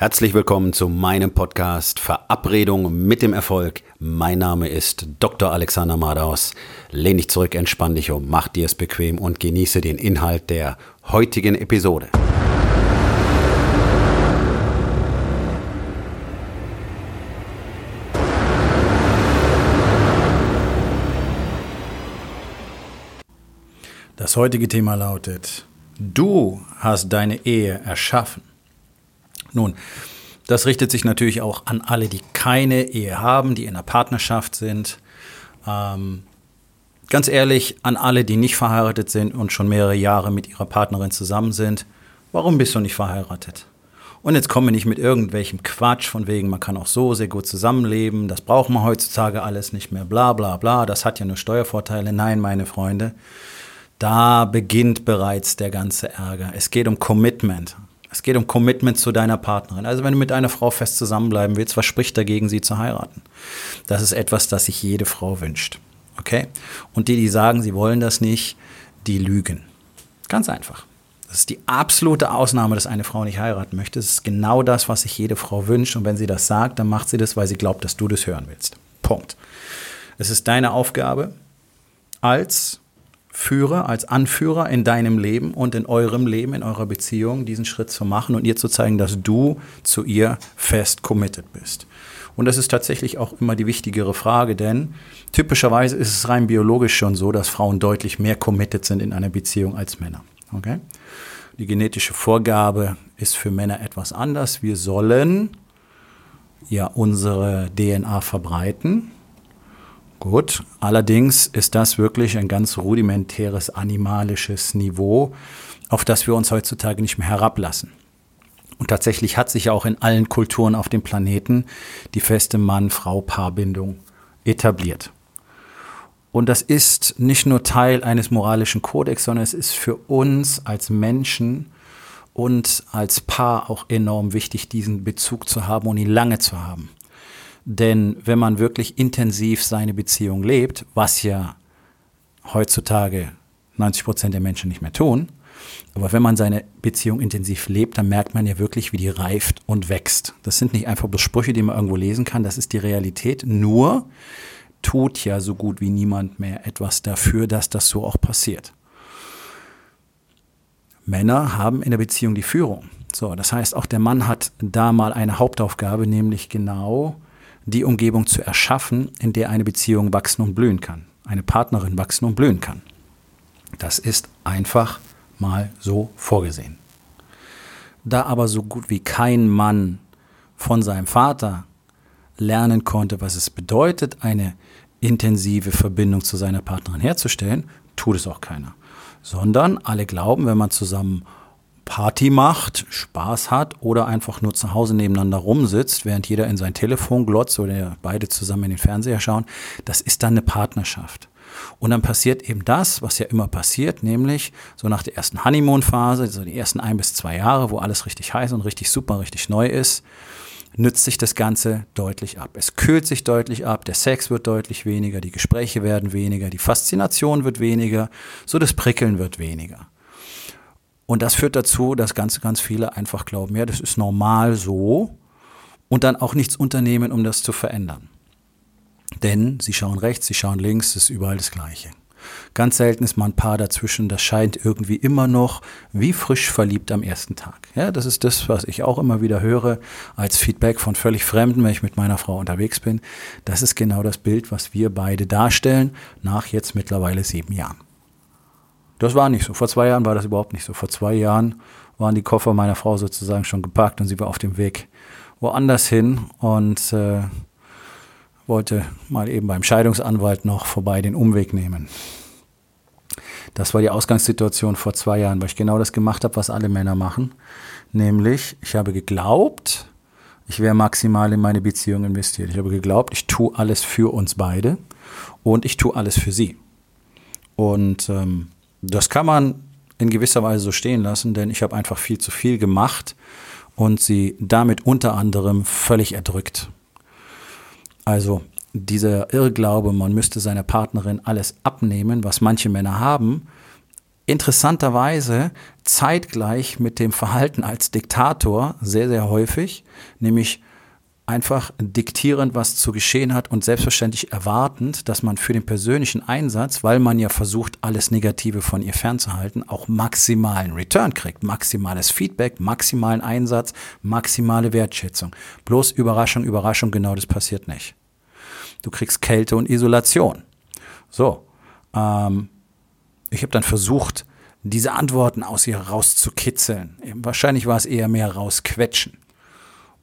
Herzlich willkommen zu meinem Podcast Verabredung mit dem Erfolg. Mein Name ist Dr. Alexander Madaus. Lehn dich zurück, entspann dich um, mach dir es bequem und genieße den Inhalt der heutigen Episode. Das heutige Thema lautet, du hast deine Ehe erschaffen. Nun, das richtet sich natürlich auch an alle, die keine Ehe haben, die in einer Partnerschaft sind. Ähm, ganz ehrlich, an alle, die nicht verheiratet sind und schon mehrere Jahre mit ihrer Partnerin zusammen sind. Warum bist du nicht verheiratet? Und jetzt kommen wir nicht mit irgendwelchem Quatsch von wegen, man kann auch so sehr gut zusammenleben, das braucht man heutzutage alles nicht mehr, bla bla bla, das hat ja nur Steuervorteile. Nein, meine Freunde, da beginnt bereits der ganze Ärger. Es geht um Commitment. Es geht um Commitment zu deiner Partnerin. Also wenn du mit einer Frau fest zusammenbleiben willst, was spricht dagegen, sie zu heiraten? Das ist etwas, das sich jede Frau wünscht. Okay? Und die, die sagen, sie wollen das nicht, die lügen. Ganz einfach. Das ist die absolute Ausnahme, dass eine Frau nicht heiraten möchte. Das ist genau das, was sich jede Frau wünscht. Und wenn sie das sagt, dann macht sie das, weil sie glaubt, dass du das hören willst. Punkt. Es ist deine Aufgabe als Führer, als Anführer in deinem Leben und in eurem Leben, in eurer Beziehung, diesen Schritt zu machen und ihr zu zeigen, dass du zu ihr fest committed bist. Und das ist tatsächlich auch immer die wichtigere Frage, denn typischerweise ist es rein biologisch schon so, dass Frauen deutlich mehr committed sind in einer Beziehung als Männer. Okay? Die genetische Vorgabe ist für Männer etwas anders. Wir sollen ja unsere DNA verbreiten Gut, allerdings ist das wirklich ein ganz rudimentäres animalisches Niveau, auf das wir uns heutzutage nicht mehr herablassen. Und tatsächlich hat sich auch in allen Kulturen auf dem Planeten die feste Mann-Frau-Paarbindung etabliert. Und das ist nicht nur Teil eines moralischen Kodex, sondern es ist für uns als Menschen und als Paar auch enorm wichtig, diesen Bezug zu haben und ihn lange zu haben. Denn wenn man wirklich intensiv seine Beziehung lebt, was ja heutzutage 90 Prozent der Menschen nicht mehr tun, aber wenn man seine Beziehung intensiv lebt, dann merkt man ja wirklich, wie die reift und wächst. Das sind nicht einfach bloß Sprüche, die man irgendwo lesen kann, das ist die Realität. Nur tut ja so gut wie niemand mehr etwas dafür, dass das so auch passiert. Männer haben in der Beziehung die Führung. So, das heißt, auch der Mann hat da mal eine Hauptaufgabe, nämlich genau die Umgebung zu erschaffen, in der eine Beziehung wachsen und blühen kann, eine Partnerin wachsen und blühen kann. Das ist einfach mal so vorgesehen. Da aber so gut wie kein Mann von seinem Vater lernen konnte, was es bedeutet, eine intensive Verbindung zu seiner Partnerin herzustellen, tut es auch keiner. Sondern alle glauben, wenn man zusammen Party macht, Spaß hat oder einfach nur zu Hause nebeneinander rumsitzt, während jeder in sein Telefon glotzt oder beide zusammen in den Fernseher schauen, das ist dann eine Partnerschaft. Und dann passiert eben das, was ja immer passiert, nämlich so nach der ersten Honeymoon-Phase, so die ersten ein bis zwei Jahre, wo alles richtig heiß und richtig super, richtig neu ist, nützt sich das Ganze deutlich ab. Es kühlt sich deutlich ab, der Sex wird deutlich weniger, die Gespräche werden weniger, die Faszination wird weniger, so das Prickeln wird weniger. Und das führt dazu, dass ganz, ganz viele einfach glauben, ja, das ist normal so und dann auch nichts unternehmen, um das zu verändern. Denn sie schauen rechts, sie schauen links, es ist überall das Gleiche. Ganz selten ist mal ein Paar dazwischen, das scheint irgendwie immer noch wie frisch verliebt am ersten Tag. Ja, das ist das, was ich auch immer wieder höre als Feedback von völlig Fremden, wenn ich mit meiner Frau unterwegs bin. Das ist genau das Bild, was wir beide darstellen, nach jetzt mittlerweile sieben Jahren. Das war nicht so. Vor zwei Jahren war das überhaupt nicht so. Vor zwei Jahren waren die Koffer meiner Frau sozusagen schon gepackt und sie war auf dem Weg woanders hin und äh, wollte mal eben beim Scheidungsanwalt noch vorbei den Umweg nehmen. Das war die Ausgangssituation vor zwei Jahren, weil ich genau das gemacht habe, was alle Männer machen. Nämlich, ich habe geglaubt, ich wäre maximal in meine Beziehung investiert. Ich habe geglaubt, ich tue alles für uns beide und ich tue alles für sie. Und ähm, das kann man in gewisser Weise so stehen lassen, denn ich habe einfach viel zu viel gemacht und sie damit unter anderem völlig erdrückt. Also dieser Irrglaube, man müsste seiner Partnerin alles abnehmen, was manche Männer haben, interessanterweise zeitgleich mit dem Verhalten als Diktator sehr, sehr häufig, nämlich einfach diktierend, was zu geschehen hat und selbstverständlich erwartend, dass man für den persönlichen Einsatz, weil man ja versucht, alles Negative von ihr fernzuhalten, auch maximalen Return kriegt, maximales Feedback, maximalen Einsatz, maximale Wertschätzung. Bloß Überraschung, Überraschung, genau das passiert nicht. Du kriegst Kälte und Isolation. So, ähm, ich habe dann versucht, diese Antworten aus ihr rauszukitzeln. Wahrscheinlich war es eher mehr rausquetschen.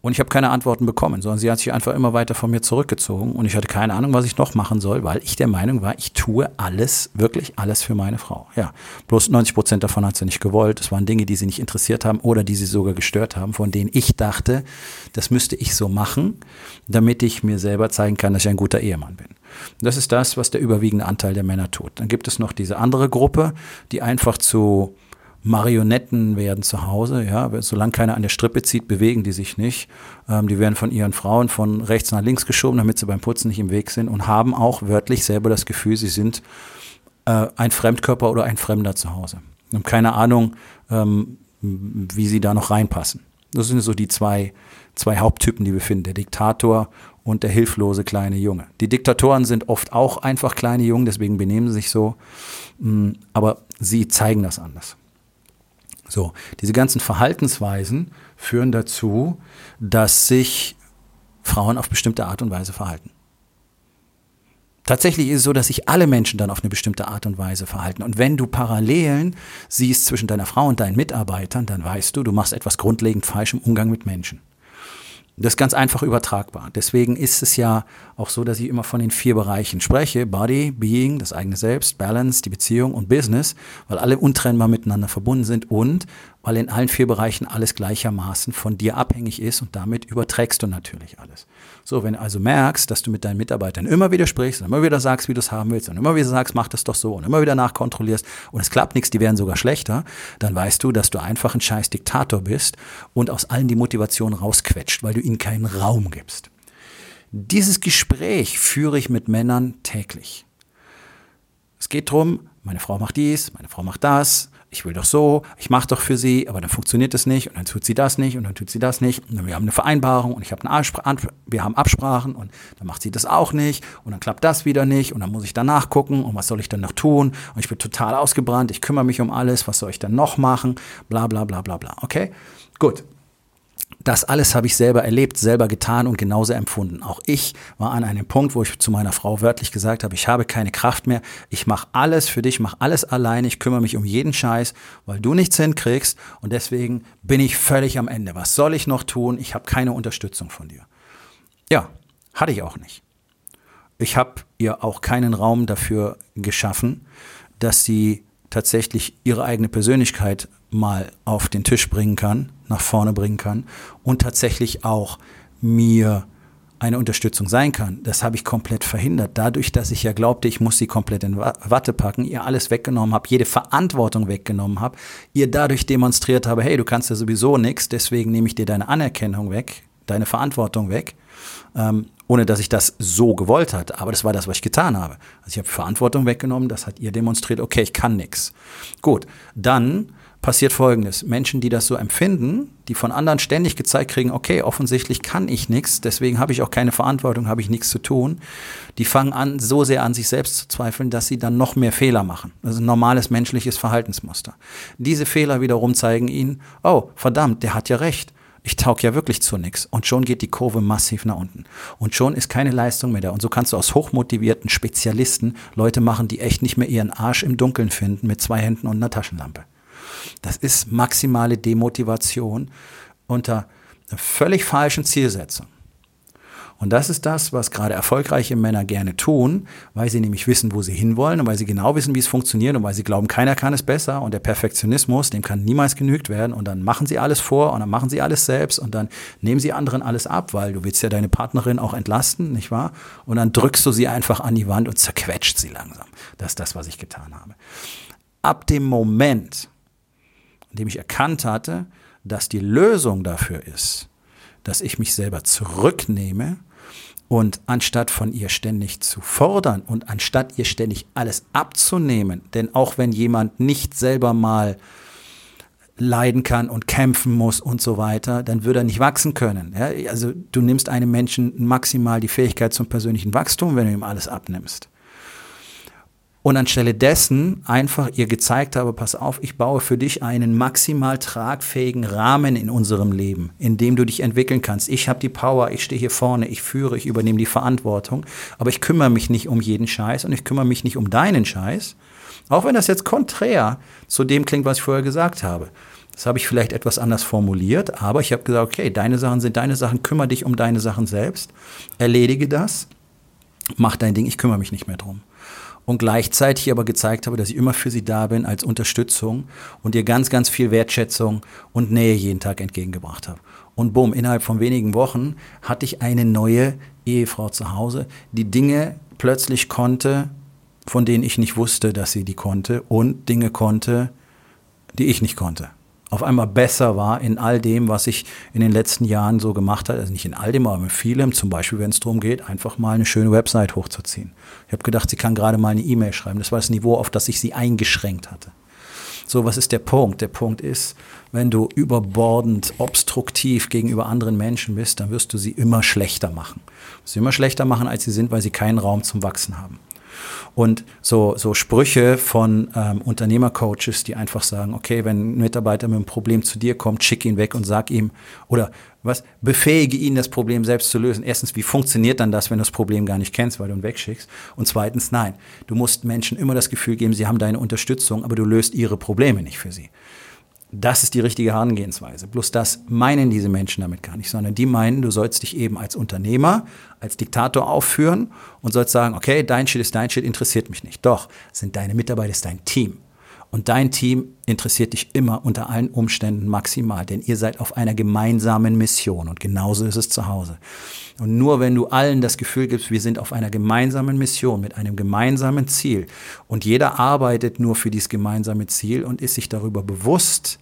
Und ich habe keine Antworten bekommen, sondern sie hat sich einfach immer weiter von mir zurückgezogen und ich hatte keine Ahnung, was ich noch machen soll, weil ich der Meinung war, ich tue alles, wirklich alles für meine Frau. Ja, bloß 90 Prozent davon hat sie nicht gewollt. Es waren Dinge, die sie nicht interessiert haben oder die sie sogar gestört haben, von denen ich dachte, das müsste ich so machen, damit ich mir selber zeigen kann, dass ich ein guter Ehemann bin. Das ist das, was der überwiegende Anteil der Männer tut. Dann gibt es noch diese andere Gruppe, die einfach zu Marionetten werden zu Hause, ja, solange keiner an der Strippe zieht, bewegen die sich nicht. Ähm, die werden von ihren Frauen von rechts nach links geschoben, damit sie beim Putzen nicht im Weg sind und haben auch wörtlich selber das Gefühl, sie sind äh, ein Fremdkörper oder ein Fremder zu Hause. Und haben keine Ahnung, ähm, wie sie da noch reinpassen. Das sind so die zwei, zwei Haupttypen, die wir finden, der Diktator und der hilflose kleine Junge. Die Diktatoren sind oft auch einfach kleine Jungen, deswegen benehmen sie sich so, mm, aber sie zeigen das anders. So, diese ganzen Verhaltensweisen führen dazu, dass sich Frauen auf bestimmte Art und Weise verhalten. Tatsächlich ist es so, dass sich alle Menschen dann auf eine bestimmte Art und Weise verhalten. Und wenn du Parallelen siehst zwischen deiner Frau und deinen Mitarbeitern, dann weißt du, du machst etwas grundlegend falsch im Umgang mit Menschen. Das ist ganz einfach übertragbar. Deswegen ist es ja auch so, dass ich immer von den vier Bereichen spreche. Body, Being, das eigene Selbst, Balance, die Beziehung und Business, weil alle untrennbar miteinander verbunden sind und weil in allen vier Bereichen alles gleichermaßen von dir abhängig ist und damit überträgst du natürlich alles. So, wenn du also merkst, dass du mit deinen Mitarbeitern immer wieder sprichst und immer wieder sagst, wie du es haben willst und immer wieder sagst, mach das doch so und immer wieder nachkontrollierst und es klappt nichts, die werden sogar schlechter, dann weißt du, dass du einfach ein scheiß Diktator bist und aus allen die Motivation rausquetscht, weil du ihnen keinen Raum gibst. Dieses Gespräch führe ich mit Männern täglich. Es geht darum, meine Frau macht dies, meine Frau macht das, ich will doch so, ich mache doch für sie, aber dann funktioniert es nicht und dann tut sie das nicht und dann tut sie das nicht. Und wir haben eine Vereinbarung und ich habe eine Abspr wir haben Absprachen und dann macht sie das auch nicht und dann klappt das wieder nicht und dann muss ich danach gucken und was soll ich dann noch tun? Und ich bin total ausgebrannt, ich kümmere mich um alles, was soll ich dann noch machen? Bla bla bla bla bla. Okay? Gut das alles habe ich selber erlebt, selber getan und genauso empfunden. Auch ich war an einem Punkt, wo ich zu meiner Frau wörtlich gesagt habe, ich habe keine Kraft mehr, ich mache alles für dich, mache alles alleine, ich kümmere mich um jeden Scheiß, weil du nichts hinkriegst und deswegen bin ich völlig am Ende. Was soll ich noch tun? Ich habe keine Unterstützung von dir. Ja, hatte ich auch nicht. Ich habe ihr auch keinen Raum dafür geschaffen, dass sie tatsächlich ihre eigene Persönlichkeit mal auf den Tisch bringen kann, nach vorne bringen kann und tatsächlich auch mir eine Unterstützung sein kann. Das habe ich komplett verhindert. Dadurch, dass ich ja glaubte, ich muss sie komplett in Watte packen, ihr alles weggenommen habe, jede Verantwortung weggenommen habe, ihr dadurch demonstriert habe, hey, du kannst ja sowieso nichts, deswegen nehme ich dir deine Anerkennung weg, deine Verantwortung weg, ähm, ohne dass ich das so gewollt hatte. Aber das war das, was ich getan habe. Also ich habe Verantwortung weggenommen, das hat ihr demonstriert, okay, ich kann nichts. Gut, dann passiert Folgendes. Menschen, die das so empfinden, die von anderen ständig gezeigt kriegen, okay, offensichtlich kann ich nichts, deswegen habe ich auch keine Verantwortung, habe ich nichts zu tun, die fangen an, so sehr an sich selbst zu zweifeln, dass sie dann noch mehr Fehler machen. Das ist ein normales menschliches Verhaltensmuster. Diese Fehler wiederum zeigen ihnen, oh, verdammt, der hat ja recht. Ich taug ja wirklich zu nichts. Und schon geht die Kurve massiv nach unten. Und schon ist keine Leistung mehr da. Und so kannst du aus hochmotivierten Spezialisten Leute machen, die echt nicht mehr ihren Arsch im Dunkeln finden mit zwei Händen und einer Taschenlampe. Das ist maximale Demotivation unter einer völlig falschen Zielsetzung. Und das ist das, was gerade erfolgreiche Männer gerne tun, weil sie nämlich wissen, wo sie hinwollen und weil sie genau wissen, wie es funktioniert und weil sie glauben, keiner kann es besser und der Perfektionismus, dem kann niemals genügt werden und dann machen sie alles vor und dann machen sie alles selbst und dann nehmen sie anderen alles ab, weil du willst ja deine Partnerin auch entlasten, nicht wahr? Und dann drückst du sie einfach an die Wand und zerquetscht sie langsam. Das ist das, was ich getan habe. Ab dem Moment, indem ich erkannt hatte, dass die Lösung dafür ist, dass ich mich selber zurücknehme und anstatt von ihr ständig zu fordern und anstatt ihr ständig alles abzunehmen, denn auch wenn jemand nicht selber mal leiden kann und kämpfen muss und so weiter, dann würde er nicht wachsen können. Ja? Also du nimmst einem Menschen maximal die Fähigkeit zum persönlichen Wachstum, wenn du ihm alles abnimmst. Und anstelle dessen einfach ihr gezeigt habe, pass auf, ich baue für dich einen maximal tragfähigen Rahmen in unserem Leben, in dem du dich entwickeln kannst. Ich habe die Power, ich stehe hier vorne, ich führe, ich übernehme die Verantwortung, aber ich kümmere mich nicht um jeden Scheiß und ich kümmere mich nicht um deinen Scheiß. Auch wenn das jetzt konträr zu dem klingt, was ich vorher gesagt habe. Das habe ich vielleicht etwas anders formuliert, aber ich habe gesagt, okay, deine Sachen sind deine Sachen, kümmere dich um deine Sachen selbst, erledige das, mach dein Ding, ich kümmere mich nicht mehr drum und gleichzeitig aber gezeigt habe, dass ich immer für sie da bin als Unterstützung und ihr ganz, ganz viel Wertschätzung und Nähe jeden Tag entgegengebracht habe. Und bumm, innerhalb von wenigen Wochen hatte ich eine neue Ehefrau zu Hause, die Dinge plötzlich konnte, von denen ich nicht wusste, dass sie die konnte und Dinge konnte, die ich nicht konnte auf einmal besser war in all dem, was ich in den letzten Jahren so gemacht habe. Also nicht in all dem, aber in vielem. Zum Beispiel, wenn es darum geht, einfach mal eine schöne Website hochzuziehen. Ich habe gedacht, sie kann gerade mal eine E-Mail schreiben. Das war das Niveau, auf das ich sie eingeschränkt hatte. So, was ist der Punkt? Der Punkt ist, wenn du überbordend, obstruktiv gegenüber anderen Menschen bist, dann wirst du sie immer schlechter machen. Du wirst sie immer schlechter machen, als sie sind, weil sie keinen Raum zum Wachsen haben. Und so, so Sprüche von ähm, Unternehmercoaches, die einfach sagen, okay, wenn ein Mitarbeiter mit einem Problem zu dir kommt, schick ihn weg und sag ihm, oder was, befähige ihn, das Problem selbst zu lösen. Erstens, wie funktioniert dann das, wenn du das Problem gar nicht kennst, weil du ihn wegschickst? Und zweitens, nein, du musst Menschen immer das Gefühl geben, sie haben deine Unterstützung, aber du löst ihre Probleme nicht für sie. Das ist die richtige Herangehensweise. Bloß das meinen diese Menschen damit gar nicht, sondern die meinen, du sollst dich eben als Unternehmer, als Diktator aufführen und sollst sagen, okay, dein Shit ist dein Shit, interessiert mich nicht. Doch, sind deine Mitarbeiter, ist dein Team. Und dein Team interessiert dich immer unter allen Umständen maximal, denn ihr seid auf einer gemeinsamen Mission und genauso ist es zu Hause. Und nur wenn du allen das Gefühl gibst, wir sind auf einer gemeinsamen Mission mit einem gemeinsamen Ziel und jeder arbeitet nur für dieses gemeinsame Ziel und ist sich darüber bewusst,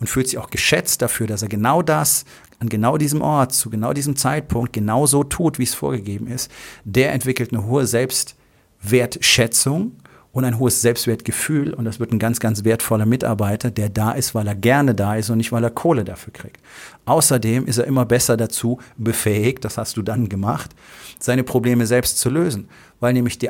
und fühlt sich auch geschätzt dafür, dass er genau das an genau diesem Ort, zu genau diesem Zeitpunkt genau so tut, wie es vorgegeben ist, der entwickelt eine hohe Selbstwertschätzung und ein hohes Selbstwertgefühl und das wird ein ganz, ganz wertvoller Mitarbeiter, der da ist, weil er gerne da ist und nicht, weil er Kohle dafür kriegt. Außerdem ist er immer besser dazu befähigt, das hast du dann gemacht, seine Probleme selbst zu lösen, weil nämlich die,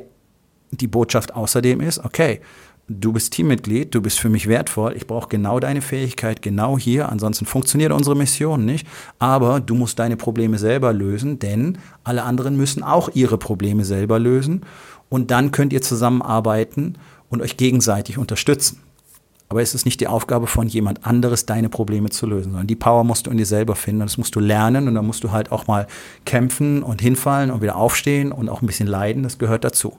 die Botschaft außerdem ist, okay, du bist Teammitglied, du bist für mich wertvoll, ich brauche genau deine Fähigkeit, genau hier, ansonsten funktioniert unsere Mission nicht, aber du musst deine Probleme selber lösen, denn alle anderen müssen auch ihre Probleme selber lösen und dann könnt ihr zusammenarbeiten und euch gegenseitig unterstützen. Aber es ist nicht die Aufgabe von jemand anderes, deine Probleme zu lösen, sondern die Power musst du in dir selber finden und das musst du lernen und dann musst du halt auch mal kämpfen und hinfallen und wieder aufstehen und auch ein bisschen leiden, das gehört dazu.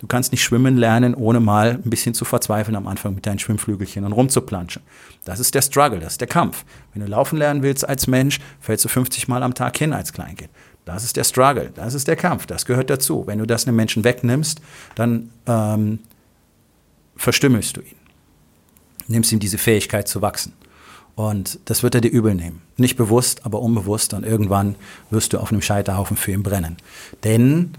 Du kannst nicht schwimmen lernen, ohne mal ein bisschen zu verzweifeln am Anfang mit deinen Schwimmflügelchen und rumzuplanschen. Das ist der Struggle, das ist der Kampf. Wenn du laufen lernen willst als Mensch, fällst du 50 Mal am Tag hin als Kleinkind. Das ist der Struggle, das ist der Kampf, das gehört dazu. Wenn du das einem Menschen wegnimmst, dann ähm, verstümmelst du ihn nimmst ihm diese Fähigkeit zu wachsen. Und das wird er dir übel nehmen. Nicht bewusst, aber unbewusst. Und irgendwann wirst du auf einem Scheiterhaufen für ihn brennen. Denn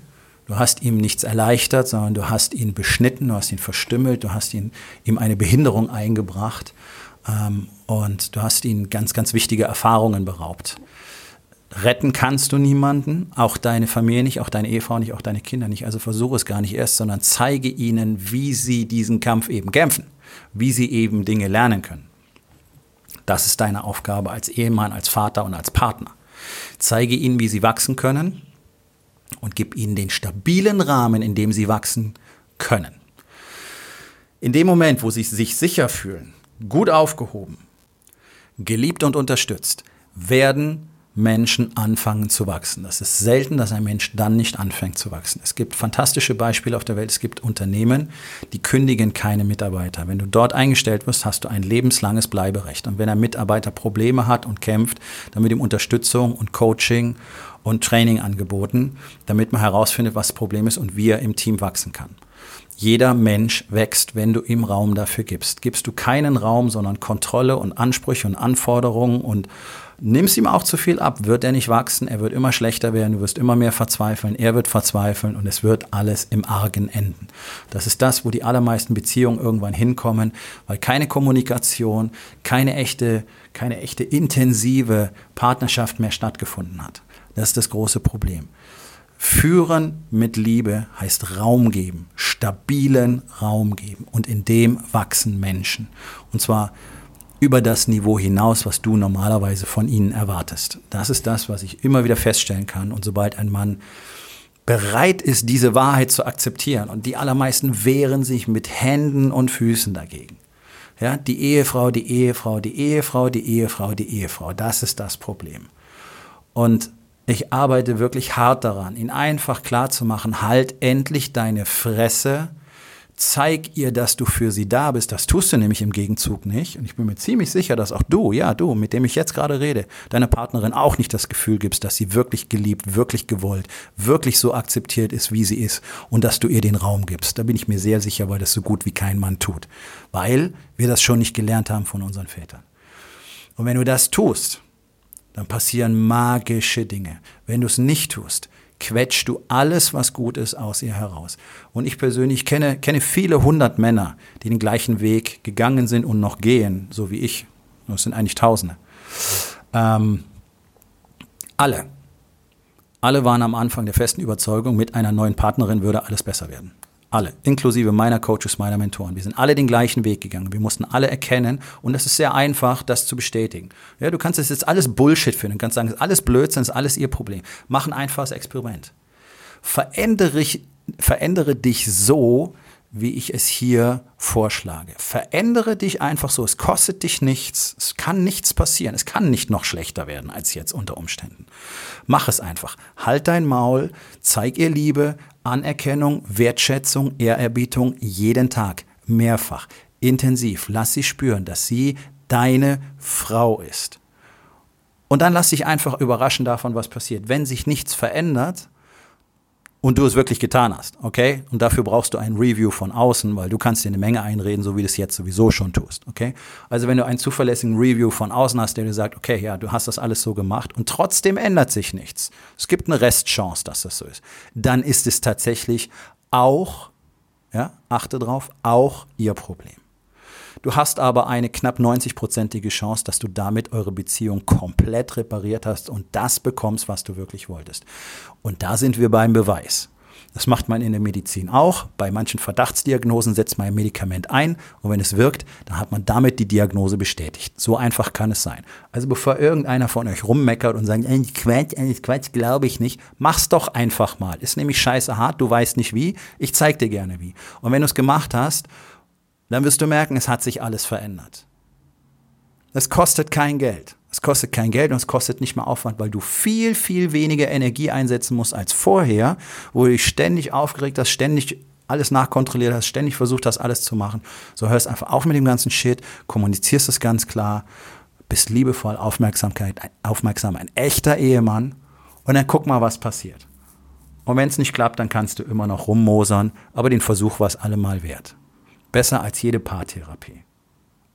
du hast ihm nichts erleichtert, sondern du hast ihn beschnitten, du hast ihn verstümmelt, du hast ihn, ihm eine Behinderung eingebracht. Ähm, und du hast ihn ganz, ganz wichtige Erfahrungen beraubt. Retten kannst du niemanden, auch deine Familie nicht, auch deine Ehefrau nicht, auch deine Kinder nicht. Also versuche es gar nicht erst, sondern zeige ihnen, wie sie diesen Kampf eben kämpfen wie sie eben Dinge lernen können. Das ist deine Aufgabe als Ehemann, als Vater und als Partner. Zeige ihnen, wie sie wachsen können und gib ihnen den stabilen Rahmen, in dem sie wachsen können. In dem Moment, wo sie sich sicher fühlen, gut aufgehoben, geliebt und unterstützt, werden Menschen anfangen zu wachsen. Das ist selten, dass ein Mensch dann nicht anfängt zu wachsen. Es gibt fantastische Beispiele auf der Welt. Es gibt Unternehmen, die kündigen keine Mitarbeiter. Wenn du dort eingestellt wirst, hast du ein lebenslanges Bleiberecht. Und wenn ein Mitarbeiter Probleme hat und kämpft, dann wird ihm Unterstützung und Coaching und Training angeboten, damit man herausfindet, was das Problem ist und wie er im Team wachsen kann. Jeder Mensch wächst, wenn du ihm Raum dafür gibst. Gibst du keinen Raum, sondern Kontrolle und Ansprüche und Anforderungen und Nimmst ihm auch zu viel ab, wird er nicht wachsen, er wird immer schlechter werden, du wirst immer mehr verzweifeln, er wird verzweifeln und es wird alles im Argen enden. Das ist das, wo die allermeisten Beziehungen irgendwann hinkommen, weil keine Kommunikation, keine echte, keine echte intensive Partnerschaft mehr stattgefunden hat. Das ist das große Problem. Führen mit Liebe heißt Raum geben, stabilen Raum geben und in dem wachsen Menschen. Und zwar über das Niveau hinaus, was du normalerweise von ihnen erwartest. Das ist das, was ich immer wieder feststellen kann. Und sobald ein Mann bereit ist, diese Wahrheit zu akzeptieren, und die allermeisten wehren sich mit Händen und Füßen dagegen. Ja, die Ehefrau, die Ehefrau, die Ehefrau, die Ehefrau, die Ehefrau. Das ist das Problem. Und ich arbeite wirklich hart daran, ihn einfach klar zu machen, halt endlich deine Fresse zeig ihr, dass du für sie da bist. Das tust du nämlich im Gegenzug nicht. Und ich bin mir ziemlich sicher, dass auch du, ja, du, mit dem ich jetzt gerade rede, deiner Partnerin auch nicht das Gefühl gibst, dass sie wirklich geliebt, wirklich gewollt, wirklich so akzeptiert ist, wie sie ist und dass du ihr den Raum gibst. Da bin ich mir sehr sicher, weil das so gut wie kein Mann tut. Weil wir das schon nicht gelernt haben von unseren Vätern. Und wenn du das tust, dann passieren magische Dinge. Wenn du es nicht tust, quetscht du alles, was gut ist, aus ihr heraus. Und ich persönlich kenne, kenne viele hundert Männer, die den gleichen Weg gegangen sind und noch gehen, so wie ich. Das sind eigentlich Tausende. Ähm, alle. Alle waren am Anfang der festen Überzeugung, mit einer neuen Partnerin würde alles besser werden. Alle, inklusive meiner Coaches, meiner Mentoren. Wir sind alle den gleichen Weg gegangen. Wir mussten alle erkennen und es ist sehr einfach, das zu bestätigen. Ja, du kannst es jetzt alles Bullshit finden, du kannst sagen, es ist alles Blödsinn, es ist alles ihr Problem. Mach ein einfaches Experiment. Verändere, verändere dich so, wie ich es hier vorschlage. Verändere dich einfach so. Es kostet dich nichts. Es kann nichts passieren. Es kann nicht noch schlechter werden als jetzt unter Umständen. Mach es einfach. Halt dein Maul, zeig ihr Liebe, Anerkennung, Wertschätzung, Ehrerbietung jeden Tag, mehrfach, intensiv. Lass sie spüren, dass sie deine Frau ist. Und dann lass dich einfach überraschen davon, was passiert. Wenn sich nichts verändert, und du es wirklich getan hast, okay? Und dafür brauchst du ein Review von außen, weil du kannst dir eine Menge einreden, so wie du es jetzt sowieso schon tust, okay? Also wenn du einen zuverlässigen Review von außen hast, der dir sagt, okay, ja, du hast das alles so gemacht und trotzdem ändert sich nichts. Es gibt eine Restchance, dass das so ist. Dann ist es tatsächlich auch, ja, achte drauf, auch ihr Problem. Du hast aber eine knapp 90-prozentige Chance, dass du damit eure Beziehung komplett repariert hast und das bekommst, was du wirklich wolltest. Und da sind wir beim Beweis. Das macht man in der Medizin auch. Bei manchen Verdachtsdiagnosen setzt man ein Medikament ein und wenn es wirkt, dann hat man damit die Diagnose bestätigt. So einfach kann es sein. Also bevor irgendeiner von euch rummeckert und sagt, äh, Quatsch, äh, Quatsch, glaube ich nicht, mach's doch einfach mal. Ist nämlich scheiße hart, du weißt nicht wie, ich zeig dir gerne wie. Und wenn du es gemacht hast dann wirst du merken, es hat sich alles verändert. Es kostet kein Geld. Es kostet kein Geld und es kostet nicht mehr Aufwand, weil du viel, viel weniger Energie einsetzen musst als vorher, wo du dich ständig aufgeregt hast, ständig alles nachkontrolliert hast, ständig versucht hast, alles zu machen. So hörst einfach auf mit dem ganzen Shit, kommunizierst es ganz klar, bist liebevoll, Aufmerksamkeit, aufmerksam, ein echter Ehemann und dann guck mal, was passiert. Und wenn es nicht klappt, dann kannst du immer noch rummosern, aber den Versuch war es allemal wert. Besser als jede Paartherapie.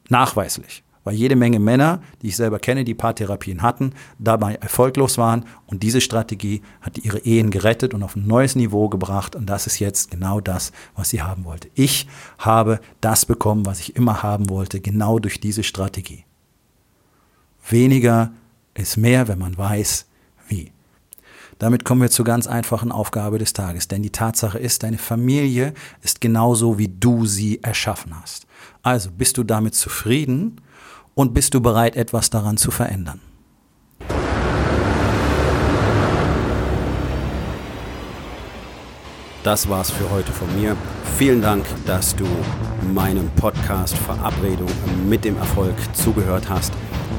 Nachweislich. Weil jede Menge Männer, die ich selber kenne, die Paartherapien hatten, dabei erfolglos waren. Und diese Strategie hat ihre Ehen gerettet und auf ein neues Niveau gebracht. Und das ist jetzt genau das, was sie haben wollte. Ich habe das bekommen, was ich immer haben wollte, genau durch diese Strategie. Weniger ist mehr, wenn man weiß, wie. Damit kommen wir zur ganz einfachen Aufgabe des Tages. Denn die Tatsache ist, deine Familie ist genauso, wie du sie erschaffen hast. Also bist du damit zufrieden und bist du bereit, etwas daran zu verändern? Das war's für heute von mir. Vielen Dank, dass du meinem Podcast Verabredung mit dem Erfolg zugehört hast.